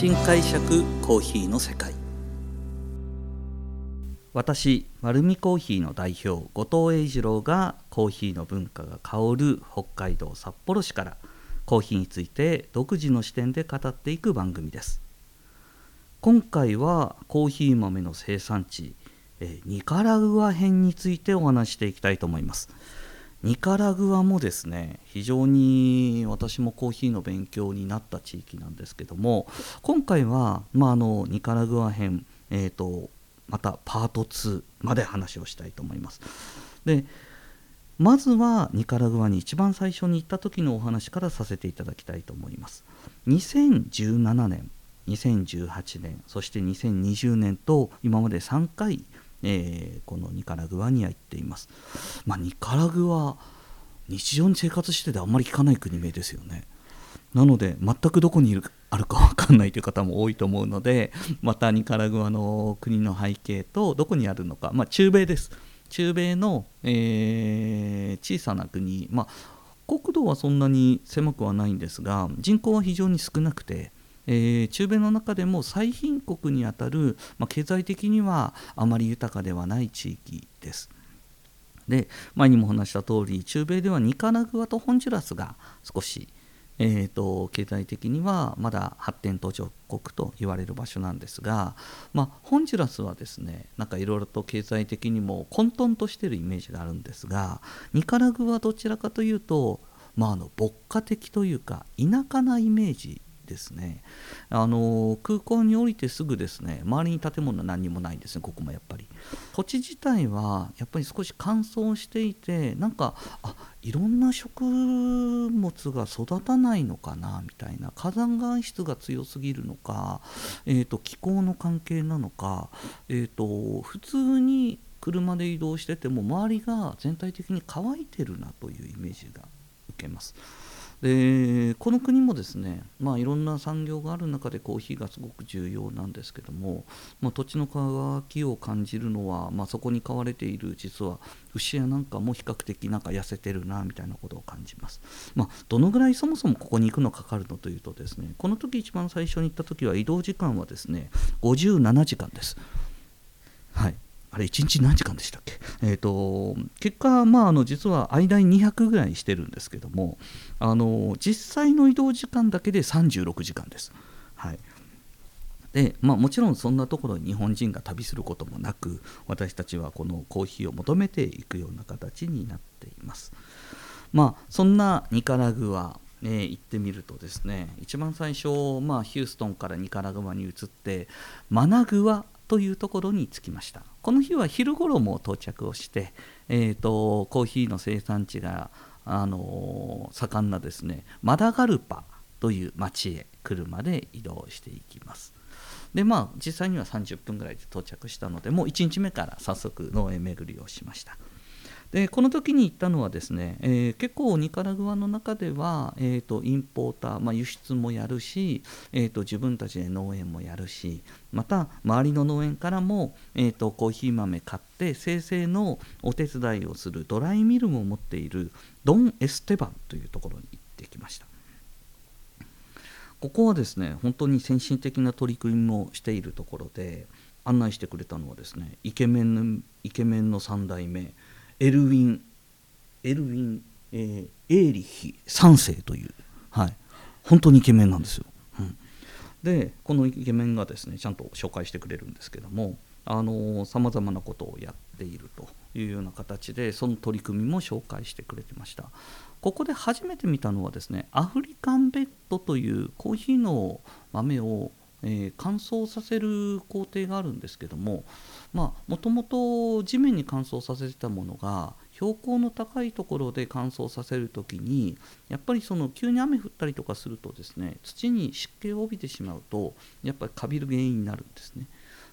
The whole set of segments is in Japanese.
新解釈コーヒーの世界。私丸るコーヒーの代表後藤英二郎がコーヒーの文化が香る北海道札幌市からコーヒーについて独自の視点で語っていく番組です。今回はコーヒー豆の生産地ニカラグア編についてお話していきたいと思います。ニカラグアもですね非常に私もコーヒーの勉強になった地域なんですけども今回は、まあ、あのニカラグア編、えーと、またパート2まで話をしたいと思います。でまずはニカラグアに一番最初に行った時のお話からさせていただきたいと思います。2017年2018年そして2020年と今まで3回えー、このニカラグアには行っています。まあ、ニカラグア日常に生活しててあんまり聞かない国名ですよね。なので全くどこにいるあるか分かんないという方も多いと思うのでまたニカラグアの国の背景とどこにあるのか、まあ、中米です。中米の、えー、小さな国、まあ、国土はそんなに狭くはないんですが人口は非常に少なくてえー、中米の中でも最貧国にあたる、まあ、経済的にはあまり豊かではない地域です。で前にも話した通り中米ではニカラグアとホンジュラスが少し、えーと、経済的にはまだ発展途上国と言われる場所なんですが、まあ、ホンジュラスはですねなんかいろいろと経済的にも混沌としてるイメージがあるんですがニカラグアはどちらかというと、まあ、あの牧歌的というか田舎なイメージですねあの空港に降りてすぐですね周りに建物は何にもないんですねここもやっぱり土地自体はやっぱり少し乾燥していてなんかあいろんな食物が育たないのかなみたいな火山岩質が強すぎるのか、えーと、気候の関係なのか、えーと普通に車で移動してても周りが全体的に乾いてるなというイメージが受けます。でこの国もですね、まあ、いろんな産業がある中でコーヒーがすごく重要なんですけども、まあ、土地の乾きを感じるのは、まあ、そこに飼われている実は牛やなんかも比較的なんか痩せてるなみたいなことを感じます、まあ、どのぐらいそもそもここに行くのかかるのというとですねこの時一番最初に行った時は移動時間はですね57時間です。はい。あれ1日何時間でしたっけ、えーと、結果、まあ、あの実は間に200ぐらいしてるんですけどもあの実際の移動時間だけで36時間です。はいでまあ、もちろんそんなところに日本人が旅することもなく私たちはこのコーヒーを求めていくような形になっています。まあ、そんなニカラグア、えー、行ってみるとですね一番最初、まあ、ヒューストンからニカラグアに移ってマナグアというところに着きました。この日は昼頃も到着をして、えーと、コーヒーの生産地が、あのー、盛んなですねマダガルパという町へ車で移動していきます。でまあ実際には30分ぐらいで到着したのでもう1日目から早速農園巡りをしました。でこの時に行ったのはですね、えー、結構ニカラグアの中では、えーと、インポーター、まあ、輸出もやるし、えーと、自分たちで農園もやるしまた周りの農園からも、えーと、コーヒー豆買って生成のお手伝いをするドライミルも持っているドン・エステバンというところに行ってきました。ここはですね本当に先進的な取り組みもしているところで案内してくれたのはですねイケメンのイケメンの3代目エルウィンエルウィン、えー、エーリヒ3世という、はい、本当にイケメンなんですよ。うん、でこのイケメンがですねちゃんと紹介してくれるんですけどもさまざまなことをやっているというような形でその取り組みも紹介してくれてました。ここで初めて見たのはですねアフリカンベッドというコーヒーの豆をえー、乾燥させる工程があるんですけどももともと地面に乾燥させてたものが標高の高いところで乾燥させる時にやっぱりその急に雨降ったりとかするとですね土に湿気を帯びてしまうとやっぱりカビる原因になるんですね。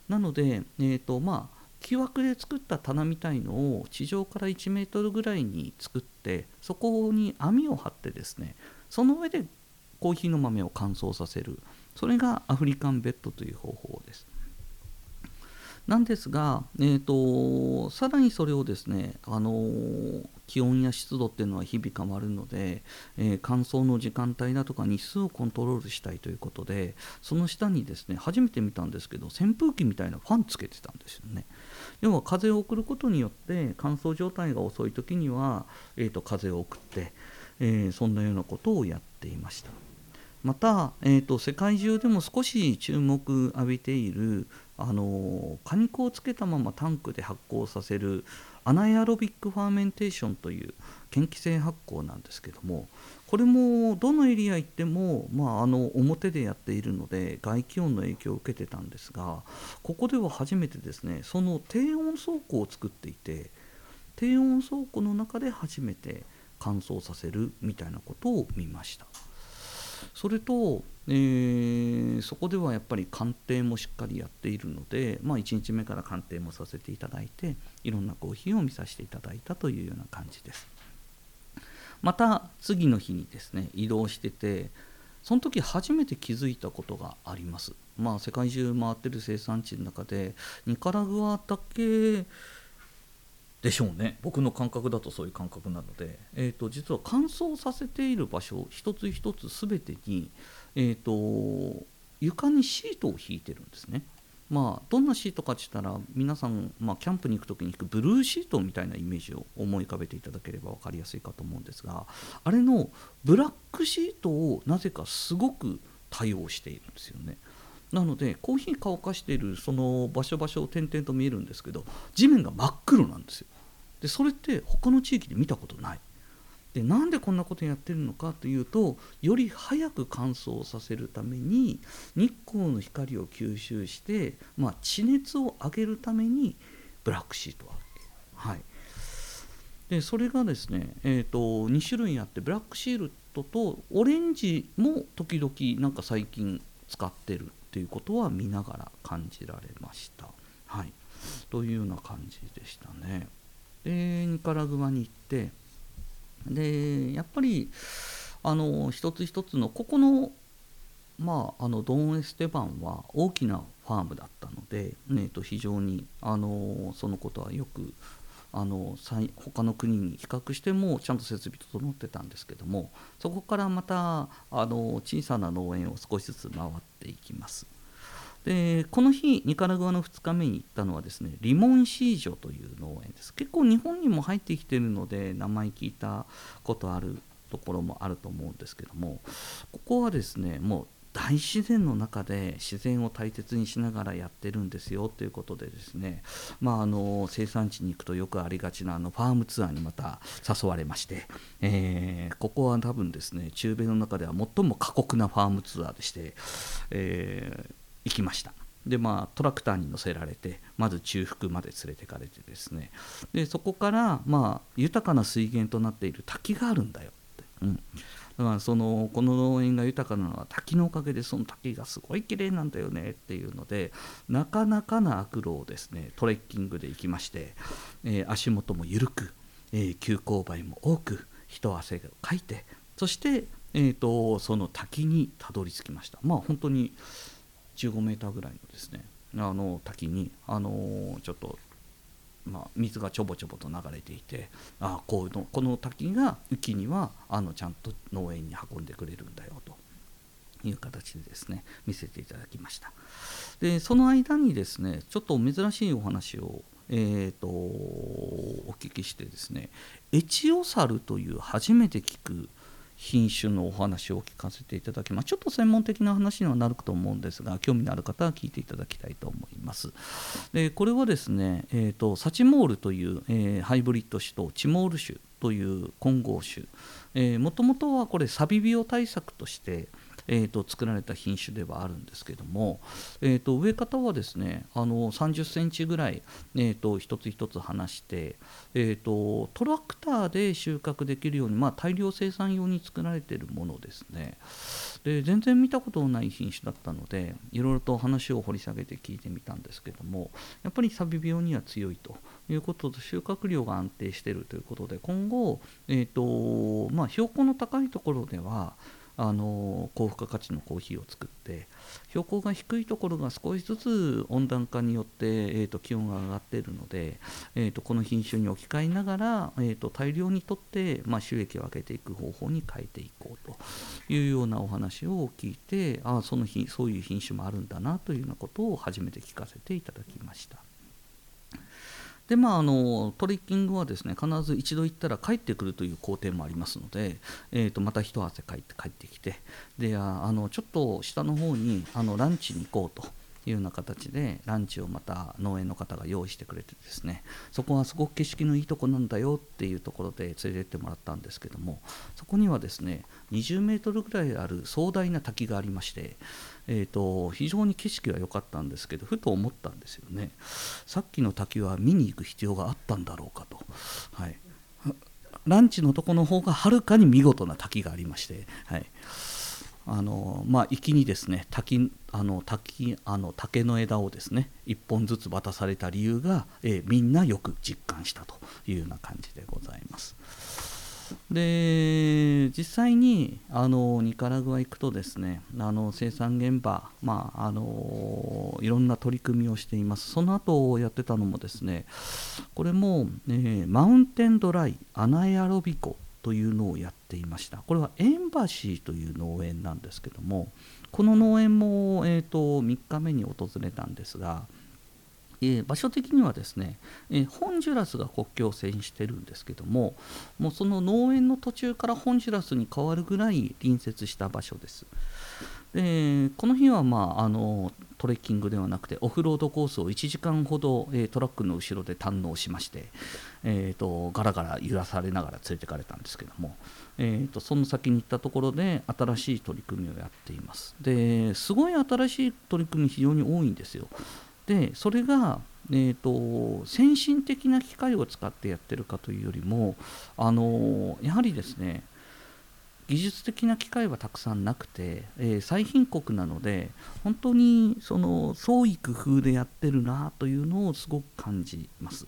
なので、えーとまあ、木枠で作った棚みたいのを地上から1メートルぐらいに作ってそこに網を張ってですねその上でコーヒーの豆を乾燥させるそれがアフリカンベッドという方法です。なんですが、えーと、さらにそれをですね、あの気温や湿度っていうのは日々変わるので、えー、乾燥の時間帯だとか日数をコントロールしたいということでその下にですね初めて見たんですけど扇風機みたいなファンつけてたんですよね。要は風を送ることによって乾燥状態が遅い時には、えーと、風を送って、えー、そんなようなことをやっていました。また、えーと、世界中でも少し注目浴びているあの果肉をつけたままタンクで発酵させる anaerobic fermentation という嫌気性発酵なんですけどもこれもどのエリア行っても、まあ、あの表でやっているので外気温の影響を受けてたんですがここでは初めてですねその低温倉庫を作っていて低温倉庫の中で初めて乾燥させるみたいなことを見ました。それと、えー、そこではやっぱり鑑定もしっかりやっているので、まあ、1日目から鑑定もさせていただいていろんなコーヒーを見させていただいたというような感じです。また次の日にですね移動しててその時初めて気づいたことがあります。まあ世界中回ってる生産地の中でニカラグアだけでしょうね僕の感覚だとそういう感覚なので、えーと、実は乾燥させている場所一つ一つ全てに、えーと、床にシートを引いてるんですね。まあ、どんなシートかって言ったら皆さん、まあ、キャンプに行く時に行くブルーシートみたいなイメージを思い浮かべていただければ分かりやすいかと思うんですがあれのブラックシートをなぜかすごく多用しているんですよね。なのでコーヒー乾かしているその場所場所を点々と見えるんですけど地面が真っ黒なんですよ。でそれって他の地域で見たことない。でなんでこんなことやってるのかというとより早く乾燥させるために日光の光を吸収して、まあ、地熱を上げるためにブラックシートをある、はい、でそれがですね、えーと、2種類あってブラックシールドとオレンジも時々なんか最近使ってる。っていうことは見ながら感じられました。はい、というような感じでしたね。でニカラグアに行ってでやっぱりあの一つ一つのここのまあ、あのドン・エステバンは大きなファームだったので、ね、と非常にあのそのことはよくあの他の国に比較してもちゃんと設備整ってたんですけどもそこからまたあの小さな農園を少しずつ回っていきます。でこの日ニカラグアの2日目に行ったのはですねリモンシージョという農園です結構日本にも入ってきてるので名前聞いたことあるところもあると思うんですけどもここはですねもう大自然の中で自然を大切にしながらやってるんですよということでですね、まあ、あの生産地に行くとよくありがちなあのファームツアーにまた誘われまして、えー、ここは多分ですね中米の中では最も過酷なファームツアーでして、えー行きました。でまあトラクターに乗せられてまず中腹まで連れてかれてですね。でそこからまあ豊かな水源となっている滝があるんだよって、うん、だからそのこの農園が豊かなのは滝のおかげでその滝がすごい綺麗なんだよねっていうのでなかなかな悪路をですね。トレッキングで行きまして、えー、足元も緩く、えー、急勾配も多く一汗をかいてそして、えーとその滝にたどり着きました。まあ本当に15メーターぐらいのですねあの滝にあのちょっとまあ、水がちょぼちょぼと流れていてあこういうのこの滝が雨季にはあのちゃんと農園に運んでくれるんだよという形でですね見せていただきました。でその間にですねちょっと珍しいお話をえーと、とお聞きしてですねエチオサルという初めて聞く品種のお話を聞かせていただきます。ちょっと専門的な話にはなると思うんですが興味のある方は聞いていただきたいと思います。でこれはですね、えーと、サチモールという、えー、ハイブリッド種とチモール種という混合種。もともとはこれサビ病対策としてえーと、作られた品種ではあるんですけども、えーと、植え方はですねあの30センチぐらい、えーと、一つ一つ離して、えー、とトラクターで収穫できるように、まあ、大量生産用に作られているものですね。で全然見たことのない品種だったのでいろいろと話を掘り下げて聞いてみたんですけどもやっぱりサビ病には強いということと収穫量が安定しているということで今後、えーとまあ、標高の高いところではあの高付加価値のコーヒーを作って標高が低いところが少しずつ温暖化によって、えーと、気温が上がっているので、えーと、この品種に置き換えながら、えーと、大量にとって、まあ、収益を上げていく方法に変えていこうというようなお話を聞いてあその日そういう品種もあるんだなというようなことを初めて聞かせていただきました。でまあ、あのトレッキングはですね必ず一度行ったら帰ってくるという工程もありますので、えー、とまた一汗かいて帰ってきてであのちょっと下の方にあのランチに行こうというような形でランチをまた農園の方が用意してくれてですねそこはすごく景色のいいとこなんだよっていうところで連れてってもらったんですけどもそこにはですね20メートルぐらいある壮大な滝がありまして、えーと、非常に景色は良かったんですけどふと思ったんですよね。さっきの滝は見に行く必要があったんだろうかと。はい。ランチのとこの方がはるかに見事な滝がありまして、はい、あのまあ、粋にですね滝あの滝あの竹の枝をですね1本ずつ渡された理由が、えー、みんなよく実感したというような感じでございます。で実際にあのニカラグア行くとですねあの生産現場、まあ、あのいろんな取り組みをしていますその後やってたのもですねこれも、えー、マウンテンドライアナエアロビコというのをやっていましたこれはエンバシーという農園なんですけどもこの農園も、えーと、3日目に訪れたんですが、えー、場所的にはですね、えー、ホンジュラスが国境を線してるんですけどももうその農園の途中からホンジュラスに変わるぐらい隣接した場所です。でこの日は、まあ、あのトレッキングではなくてオフロードコースを1時間ほど、えー、トラックの後ろで堪能しまして、えーと、ガラガラ揺らされながら連れてかれたんですけども、えーと、その先に行ったところで新しい取り組みをやっています。ですごい新しい取り組み非常に多いんですよ。でそれがえーと、先進的な機械を使ってやってるかというよりもあのやはりですね技術的な機会はたくさんなくて、えー、最貧国なので本当にその創意工夫でやってるなというのをすごく感じます。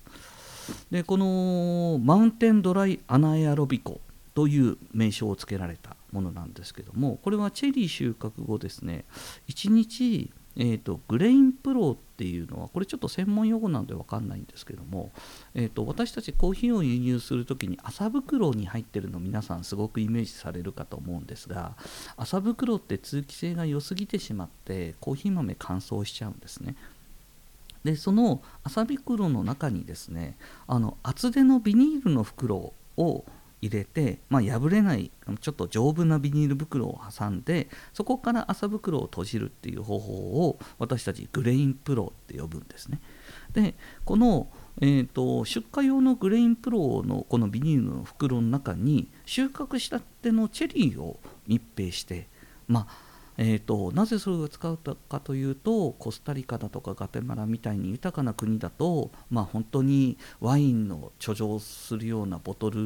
でこのマウンテンドライアナエアロビコという名称を付けられたものなんですけどもこれはチェリー収穫後ですね1日えーと、グレインプロっていうのはこれちょっと専門用語なんで分かんないんですけども、えーと、私たちコーヒーを輸入する時に麻袋に入ってるの皆さんすごくイメージされるかと思うんですが麻袋って通気性が良すぎてしまってコーヒー豆乾燥しちゃうんですね。でその麻袋の中にですねあの厚手のビニールの袋を入れて、まあ、破れないちょっと丈夫なビニール袋を挟んでそこから麻袋を閉じるっていう方法を私たちグレインプロって呼ぶんですね。でこの、えーと、出荷用のグレインプロのこのビニールの袋の中に収穫したてのチェリーを密閉してまあえーと、なぜそれを使うかというとコスタリカだとかガテマラみたいに豊かな国だと、まあ、本当にワインの貯蔵するようなボトル、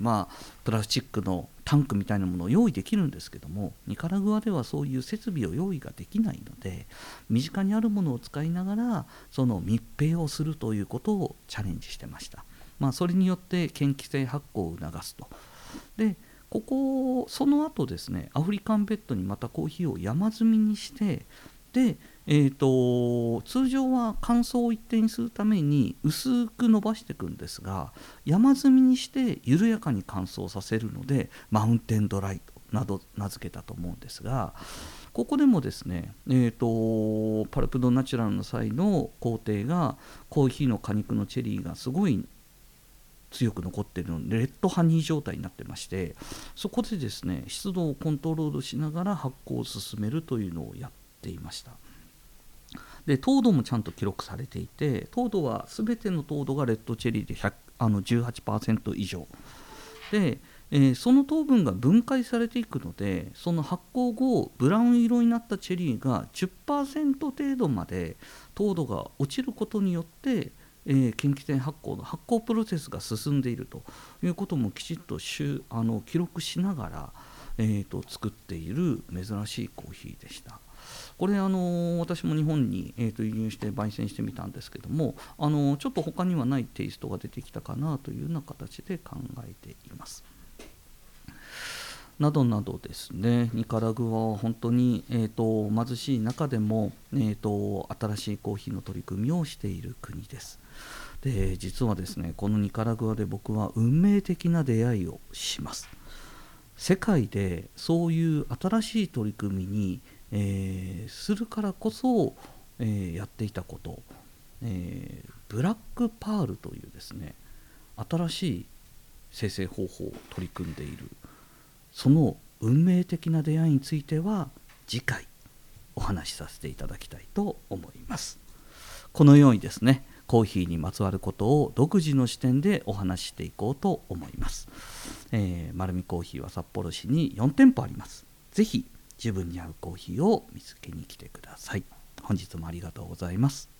まあ、プラスチックのタンクみたいなものを用意できるんですけどもニカラグアではそういう設備を用意ができないので身近にあるものを使いながらその密閉をするということをチャレンジしてました、まあ、それによって嫌気性発酵を促すと。でここその後ですねアフリカンベッドにまたコーヒーを山積みにしてで、えーと、通常は乾燥を一定にするために薄く伸ばしていくんですが山積みにして緩やかに乾燥させるのでマウンテンドライなど名付けたと思うんですがここでもですね、えーとパルプドナチュラルの際の工程がコーヒーの果肉のチェリーがすごい強く残ってるのでレッドハニー状態になってましてそこでですね湿度をコントロールしながら発酵を進めるというのをやっていました。で糖度もちゃんと記録されていて糖度は全ての糖度がレッドチェリーで100あの18%以上。で、えー、その糖分が分解されていくのでその発酵後ブラウン色になったチェリーが10%程度まで糖度が落ちることによってえー、近畿店発行の発行プロセスが進んでいるということもきちっとあの記録しながら、えーと、作っている珍しいコーヒーでした。これあの私も日本に、えーと、輸入して焙煎してみたんですけどもあのちょっと他にはないテイストが出てきたかなというような形で考えています。などなどですね。ニカラグアは本当に、えーと、貧しい中でも、えーと、新しいコーヒーの取り組みをしている国です。で実はですねこのニカラグアで僕は運命的な出会いをします。世界でそういう新しい取り組みに、えー、するからこそ、えー、やっていたこと、えー、ブラックパールというですね新しい生成方法を取り組んでいるその運命的な出会いについては次回お話しさせていただきたいと思います。このようにですねコーヒーにまつわることを独自の視点でお話ししていこうと思います、えー、丸見コーヒーは札幌市に4店舗あります。ぜひ自分に合うコーヒーを見つけに来てください。本日もありがとうございます。